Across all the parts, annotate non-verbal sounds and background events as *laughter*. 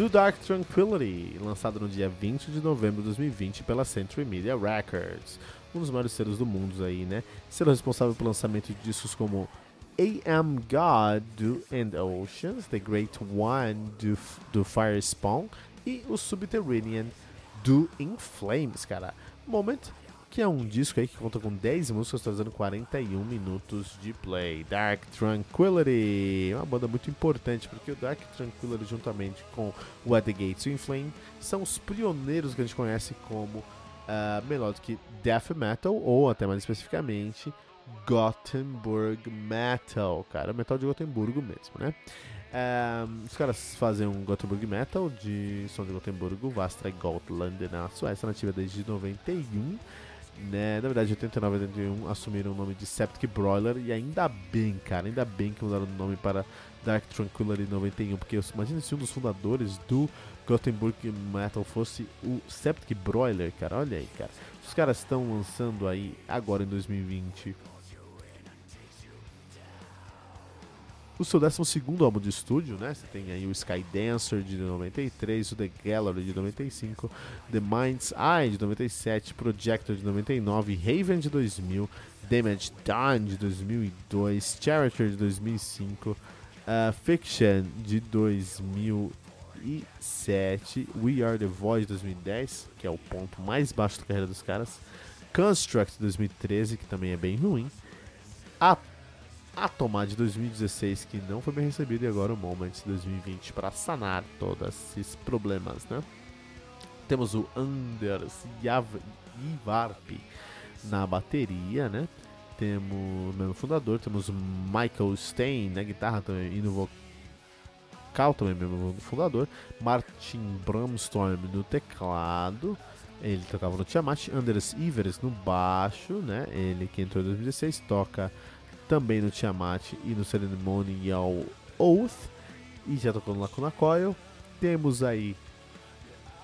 do Dark Tranquility, lançado no dia 20 de novembro de 2020 pela Century Media Records, um dos maiores selos do mundo aí, né? Selo responsável pelo lançamento de discos como AM God do End Oceans, The Great One do, do Fire Spawn e o Subterranean do In Flames, cara. Moment que é um disco aí que conta com 10 músicas, trazendo 41 minutos de play. Dark Tranquility, uma banda muito importante, porque o Dark Tranquility, juntamente com o At The Gates e o Inflame, são os pioneiros que a gente conhece como uh, melodic death metal, ou até mais especificamente, Gothenburg Metal, cara, metal de Gotemburgo mesmo, né? Um, os caras fazem um Gothenburg Metal de som de Gotemburgo, Vastra Gotland na Suécia, nativa desde 91 né? Na verdade, 89 e 81 assumiram o nome de Septic Broiler e ainda bem, cara, ainda bem que mudaram o nome para Dark Tranquility 91, porque imagina se um dos fundadores do Gothenburg Metal fosse o Septic Broiler, cara, olha aí, cara. Os caras estão lançando aí agora em 2020 o seu 12 álbum de estúdio, né? Você tem aí o Sky Dancer de 93, o The Gallery de 95, The Mind's Eye de 97, Projector de 99, Raven de 2000, Damage Done de 2002, Character de 2005, uh, Fiction de 2007, We Are The Void de 2010, que é o ponto mais baixo da carreira dos caras, Construct de 2013, que também é bem ruim, a Atomar de 2016 que não foi bem recebido e agora o Moment de 2020 para sanar todos esses problemas, né? Temos o Anders Ivarp na bateria, né? Temos o mesmo fundador, temos o Michael Stein na guitarra também e no vocal também mesmo fundador, Martin Bramstorm no teclado, ele tocava no Tiamat, Anders Ivers no baixo, né? Ele que entrou em 2016 toca também no Tiamat e no Ceremonial Oath, e já tocou no Lacuna Coil. Temos aí,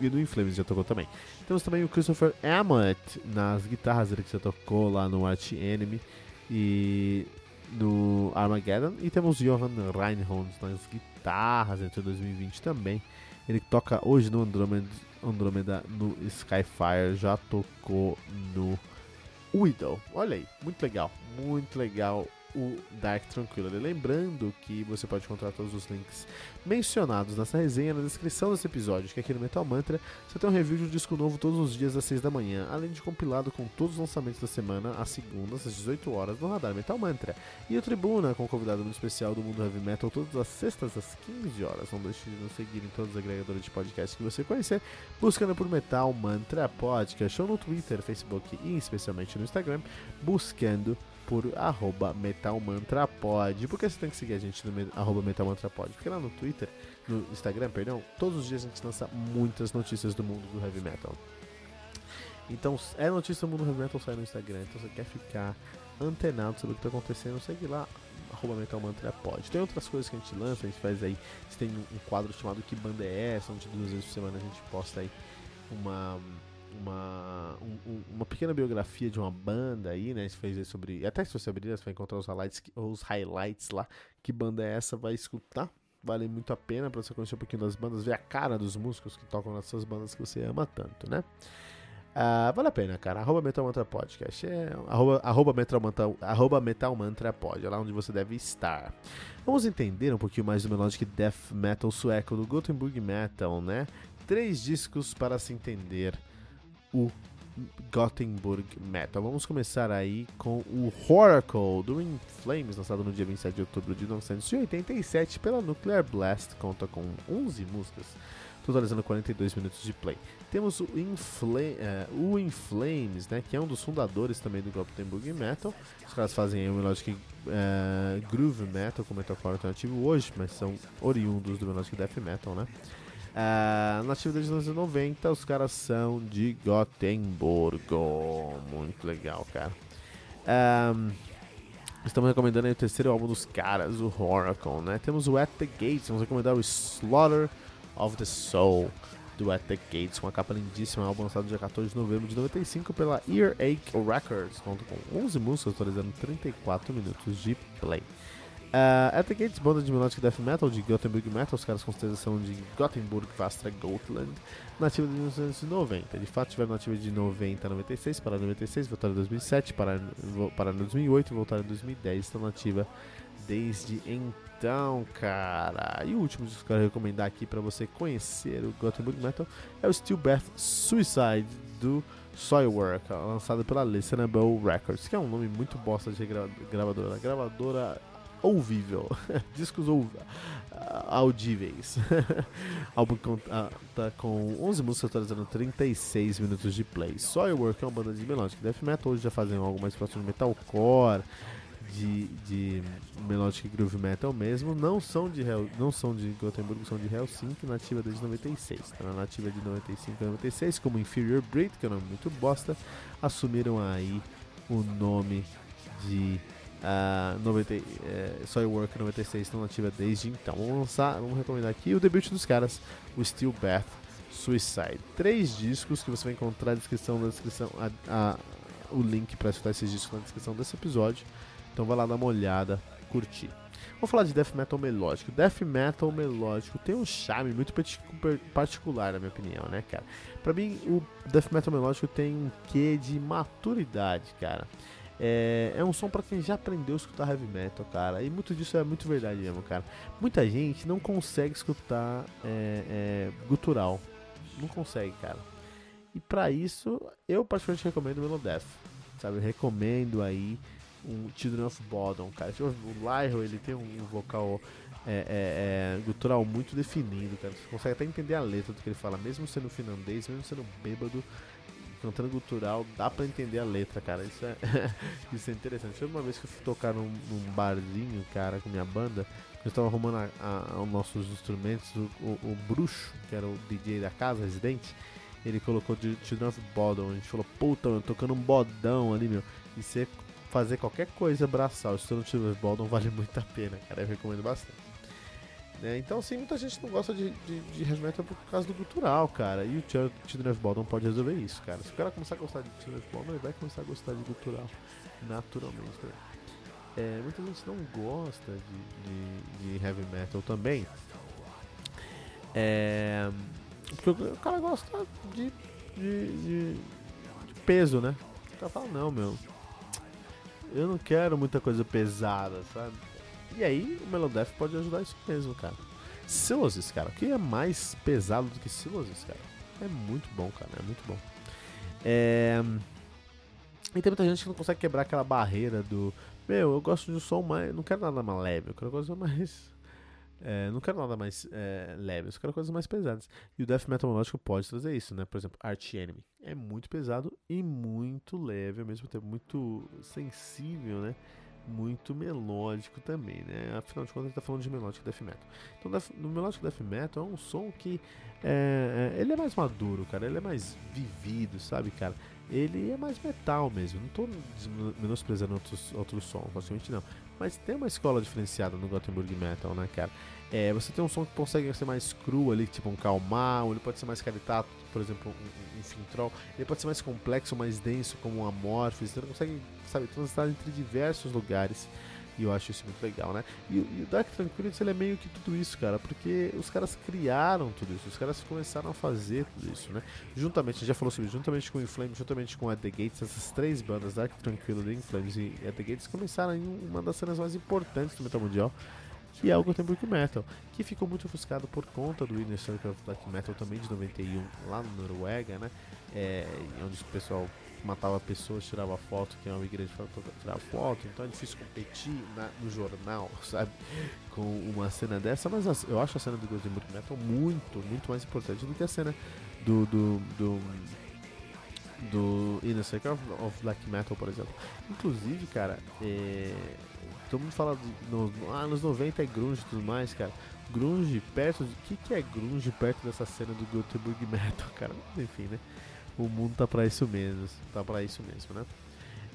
e no Inflames já tocou também. Temos também o Christopher Ammett nas guitarras, ele que já tocou lá no Arch Enemy e no Armageddon. E temos Johan Reinhold nas guitarras entre 2020 também. Ele toca hoje no Andromeda, Andromeda no Skyfire, já tocou no Widow. Olha aí, muito legal, muito legal o Dark Tranquility. Lembrando que você pode encontrar todos os links mencionados nessa resenha na descrição desse episódio, que aqui no Metal Mantra você tem um review de um disco novo todos os dias às 6 da manhã, além de compilado com todos os lançamentos da semana, às segundas, às 18 horas, no Radar Metal Mantra. E o Tribuna, com um convidado muito especial do mundo Heavy Metal, todas as sextas às 15 horas. Não deixe de nos seguir em todos os agregadores de podcast que você conhecer, buscando por Metal Mantra Podcast, ou no Twitter, Facebook e especialmente no Instagram, buscando por arroba metalmantrapod. Por que você tem que seguir a gente no arroba metalmantrapod? Porque lá no Twitter, no Instagram, perdão, todos os dias a gente lança muitas notícias do mundo do heavy metal. Então, é notícia do mundo do heavy metal, sai no Instagram. Então, você quer ficar antenado sobre o que está acontecendo, segue lá, arroba metalmantrapod. Tem outras coisas que a gente lança, a gente faz aí, tem um quadro chamado Que Banda é Essa, onde duas vezes por semana a gente posta aí uma uma, um, uma pequena biografia de uma banda aí, né? A fez sobre. Até se você abrir, você vai encontrar os highlights, os highlights lá. Que banda é essa? Vai escutar. Vale muito a pena para você conhecer um pouquinho das bandas, ver a cara dos músicos que tocam nessas bandas que você ama tanto, né? Uh, vale a pena, cara. Arroba Metal Mantra Podcast. É, arroba, arroba, Metal Mantra, arroba Metal Mantra Pod, é lá onde você deve estar. Vamos entender um pouquinho mais do Melodic Death Metal sueco do Gothenburg Metal, né? Três discos para se entender o Gothenburg Metal. Vamos começar aí com o Oracle do In Flames, lançado no dia 27 de outubro de 1987 pela Nuclear Blast, conta com 11 músicas, totalizando 42 minutos de play. Temos o In, uh, o In Flames, né, que é um dos fundadores também do Gothenburg Metal. Os caras fazem o Melodic uh, Groove Metal com metalcore alternativo hoje, mas são oriundos do Melodic Death Metal, né? Uh, nativa desde 1990, os caras são de Gotemburgo. Muito legal, cara. Um, estamos recomendando o terceiro álbum dos caras, o Oracle, né? Temos o At the Gates, vamos recomendar o Slaughter of the Soul do At the Gates, uma capa lindíssima, álbum lançado dia 14 de novembro de 95 pela Earache Records, conta com 11 músicas, atualizando 34 minutos de play. Uh, At the Gates, banda de melodic death metal de Gothenburg Metal, os caras com certeza são de Gothenburg, Vastra, Gotland, nativa de 1990. De fato, tiveram nativa de 90 a 96, para 96, voltaram em 2007, para em 2008 e voltaram em 2010. Estão nativa desde então, cara. E o último que eu quero recomendar aqui para você conhecer o Gothenburg Metal é o Stillbirth Suicide do Soilwork, lançado pela Listenable Records, que é um nome muito bosta de gravadora. Gravadora ouvível, *laughs* discos ou, audíveis. *laughs* Álbum conta com 11 músicas atualizando 36 minutos de play. Soilwork é uma banda de melodic death metal, hoje já fazem algo mais próximo de metalcore, de, de melodic groove metal mesmo. Não são de Hell, não são de Gothenburg, são de Helsinki, nativa desde 96. Tá na nativa de 95 a 96 como Inferior Breed, que é um nome muito bosta, assumiram aí o nome de Uh, 90, uh, Soilwork 96 estão nativa desde então. Vamos lançar, vamos recomendar aqui o debut dos caras, o Stillbirth Suicide. Três discos que você vai encontrar na descrição, na descrição a, a, o link para escutar esses discos na descrição desse episódio. Então vai lá dar uma olhada, curtir. Vamos falar de death metal melódico. Death metal melódico tem um charme muito particular, na minha opinião, né, cara? Pra mim, o death metal melódico tem um quê de maturidade, cara. É, é um som para quem já aprendeu a escutar heavy metal, cara. E muito disso é muito verdade mesmo, cara. Muita gente não consegue escutar é, é, gutural. Não consegue, cara. E para isso, eu particularmente recomendo o Melodeath. Sabe, eu recomendo aí um Children of Bodom, cara. O Lyro, ele tem um vocal é, é, é, gutural muito definido, cara. Você consegue até entender a letra do que ele fala, mesmo sendo finlandês, mesmo sendo bêbado, cantando gutural, dá pra entender a letra, cara. Isso é, *laughs* isso é interessante. Foi uma vez que eu fui tocar num, num barzinho, cara, com minha banda. Eu estava arrumando a, a, os nossos instrumentos. O, o, o, Bruxo, que era o DJ da casa, residente, ele colocou de Children of Bodom. A gente falou, puta, eu tocando um bodão ali, meu. E você fazer qualquer coisa braçal, estudando Children of Bodom, vale *laughs* muito a pena, cara. Eu recomendo bastante. Né? Então, assim, muita gente não gosta de, de, de heavy metal por causa do cultural, cara. E o Children of Bodom pode resolver isso, cara. Se o cara começar a gostar de Children of Bodom, ele vai começar a gostar de cultural naturalmente. Né? É, muita gente não gosta de, de, de heavy metal também. É, porque o cara gosta de, de, peso, né? O cara fala, não, meu. Eu não quero muita coisa pesada, sabe? E aí o Melodeath pode ajudar isso mesmo, cara. Silosis, cara. O que é mais pesado do que Silosis, cara? É muito bom, cara. É muito bom. É... E tem muita gente que não consegue quebrar aquela barreira do. Meu, eu gosto de um som mais. Não quero nada mais leve, eu quero coisa mais. É, não quero nada mais é, leve, eu quero coisas mais pesadas. E o Death Metal Melódico pode trazer isso, né? Por exemplo, Arch Enemy. É muito pesado e muito leve, ao mesmo tempo muito sensível, né? Muito melódico também, né? Afinal de contas, a gente tá falando de melódico death metal. Então, no melódico death metal é um som que é, é, ele é mais maduro, cara. Ele é mais vivido, sabe, cara? Ele é mais metal mesmo. Não tô menosprezando outros, outros sons, facilmente não. Mas tem uma escola diferenciada no Gothenburg Metal, né, cara? É, você tem um som que consegue ser mais cru ali, tipo um calmar, ele pode ser mais caritato, por exemplo, um, um Fintroll. Ele pode ser mais complexo, mais denso, como um Amorphis. Então ele consegue, sabe, transitar entre diversos lugares. E eu acho isso muito legal, né? E, e, o Dark Tranquility ele é meio que tudo isso, cara, porque os caras criaram tudo isso, os caras começaram a fazer tudo isso, né? Juntamente, a gente já falou sobre juntamente com o Inflames, juntamente com At The Gates, essas três bandas, Dark Tranquility, Inflames e At The Gates, começaram em uma das cenas mais importantes do metal mundial, que é o Gothenburg Metal, que ficou muito ofuscado por conta do Inner Circle of Black Metal também de 91, lá na Noruega, né? É, onde o pessoal matava pessoas, tirava foto, que é uma igreja tirar foto, então é difícil competir na, no jornal, *laughs* sabe? Com uma cena dessa, mas eu acho a cena do Gothenburg Metal muito, muito mais importante do que a cena do, do, do do Inner Circle of, Black Metal, por exemplo. Inclusive, cara, é, todo mundo fala nos no, ah, anos 90 é grunge e tudo mais, cara. Grunge perto de. O que, que é grunge perto dessa cena do Göteborg Metal, *laughs* cara? Enfim, né? O mundo tá pra isso mesmo. Tá pra isso mesmo, né?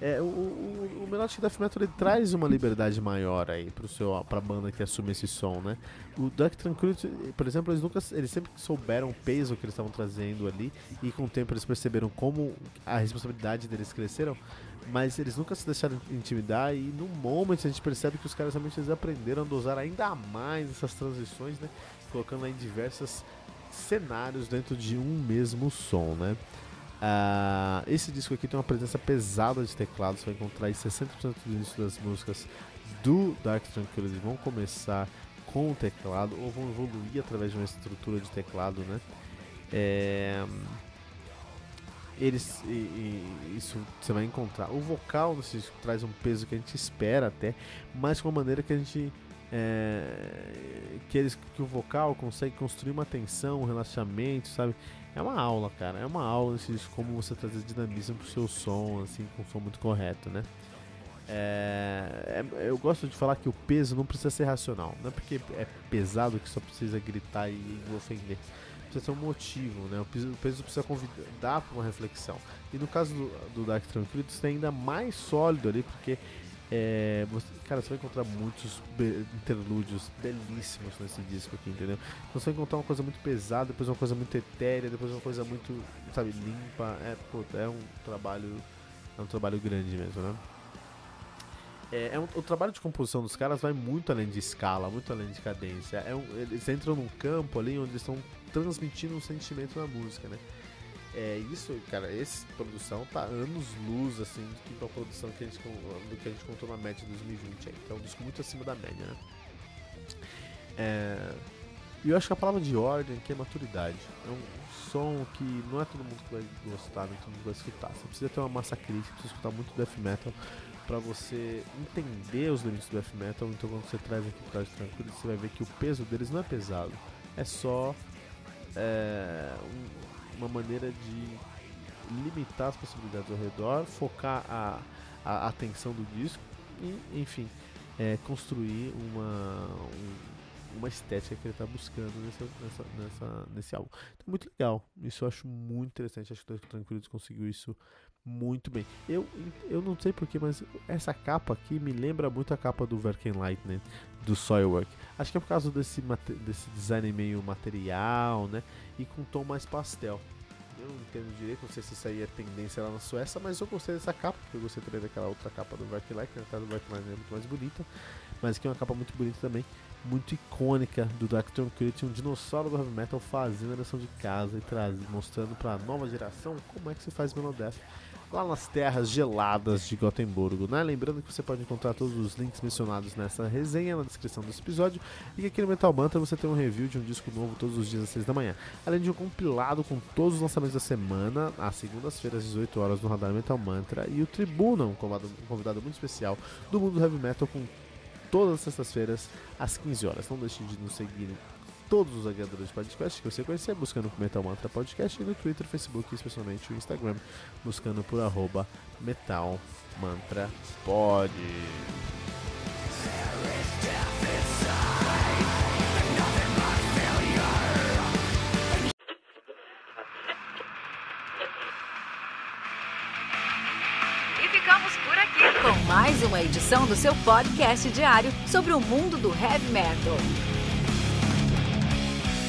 É, o, o, Melodic Death Metal ele traz uma liberdade maior aí pro seu, pra banda que assume esse som, né? O Dark Tranquility, por exemplo, eles nunca eles sempre souberam o peso que eles estavam trazendo ali e com o tempo eles perceberam como a responsabilidade deles cresceram, mas eles nunca se deixaram intimidar e no momento a gente percebe que os caras realmente eles aprenderam a dosar ainda mais essas transições, né? Colocando em diversos cenários dentro de um mesmo som, né? Uh, esse disco aqui tem uma presença pesada de teclado, você vai encontrar aí 60% do início das músicas do Dark Tranquility vão começar com o teclado ou vão evoluir através de uma estrutura de teclado, né? É, eles, e, e, isso você vai encontrar. O vocal nesse disco traz um peso que a gente espera até, mas com uma maneira que a gente é, que, eles, que o vocal consegue construir uma tensão, um relaxamento, sabe? É uma aula, cara. É uma aula de como você trazer dinamismo pro seu som, assim, com um som muito correto, né? É, é, eu gosto de falar que o peso não precisa ser racional. Não é porque é pesado que só precisa gritar e ofender. Precisa ter um motivo, né? O peso, o peso precisa convidar para uma reflexão. E no caso do, do Dark Tranquility, você é ainda mais sólido ali, porque é, você, cara, você vai encontrar muitos interlúdios belíssimos nesse disco aqui, entendeu? Então você vai encontrar uma coisa muito pesada, depois uma coisa muito etérea, depois uma coisa muito, sabe, limpa. É, puta, é um trabalho, é um trabalho grande mesmo, né? É, é um, o trabalho de composição dos caras vai muito além de escala, muito além de cadência. É um, eles entram num campo ali onde eles estão transmitindo um sentimento na música, né? É isso, cara, essa produção tá anos luz, assim, do que a produção que a gente, do que a gente contou na média de 2020 aí. Então é um disco muito acima da média, né? É, e eu acho que a palavra de ordem aqui é maturidade. É um som que não é todo mundo que vai gostar, nem todo mundo vai escutar. Você precisa ter uma massa crítica, precisa escutar muito death metal para você entender os limites do death metal. Então quando você traz aqui para tranquilo, você vai ver que o peso deles não é pesado, é só é, um, uma maneira de limitar as possibilidades ao redor, focar a, a atenção do disco e, enfim, é, construir uma, um, uma estética que ele está buscando nessa, nessa, nessa, nesse álbum. Então, muito legal. Isso eu acho muito interessante. Acho que o Tranquilos conseguiu isso muito bem. Eu, eu não sei porquê, mas essa capa aqui me lembra muito a capa do Verken Lightning, do Soilwork. Acho que é por causa desse, desse design meio material, né? E com tom mais pastel. Eu não entendo direito, não sei se isso aí é tendência lá na Suécia, mas eu gostei dessa capa, porque eu gostei também daquela outra capa do Verken Lightning. A do Verken Lightning é muito mais bonita, mas aqui é uma capa muito bonita também muito icônica do Dark Tranquility, um dinossauro do heavy metal fazendo a lição de casa e trazendo, mostrando para a nova geração como é que se faz Melodeath lá nas terras geladas de Gotemburgo, né? Lembrando que você pode encontrar todos os links mencionados nessa resenha na descrição desse episódio e que aqui no Metal Mantra você tem um review de um disco novo todos os dias às 6 da manhã, além de um compilado com todos os lançamentos da semana, às segundas-feiras às 18 horas no Radar Metal Mantra e o Tribuna, um convidado, muito especial do mundo do heavy metal com todas as sextas-feiras às 15 horas. Não deixe de nos seguir todos os agregadores de podcast que você conhecer, buscando por Metal Mantra Podcast e no Twitter, Facebook e especialmente o Instagram, buscando por arroba Metal Mantra Pod. E ficamos por aqui com mais uma edição do seu podcast diário sobre o mundo do heavy metal.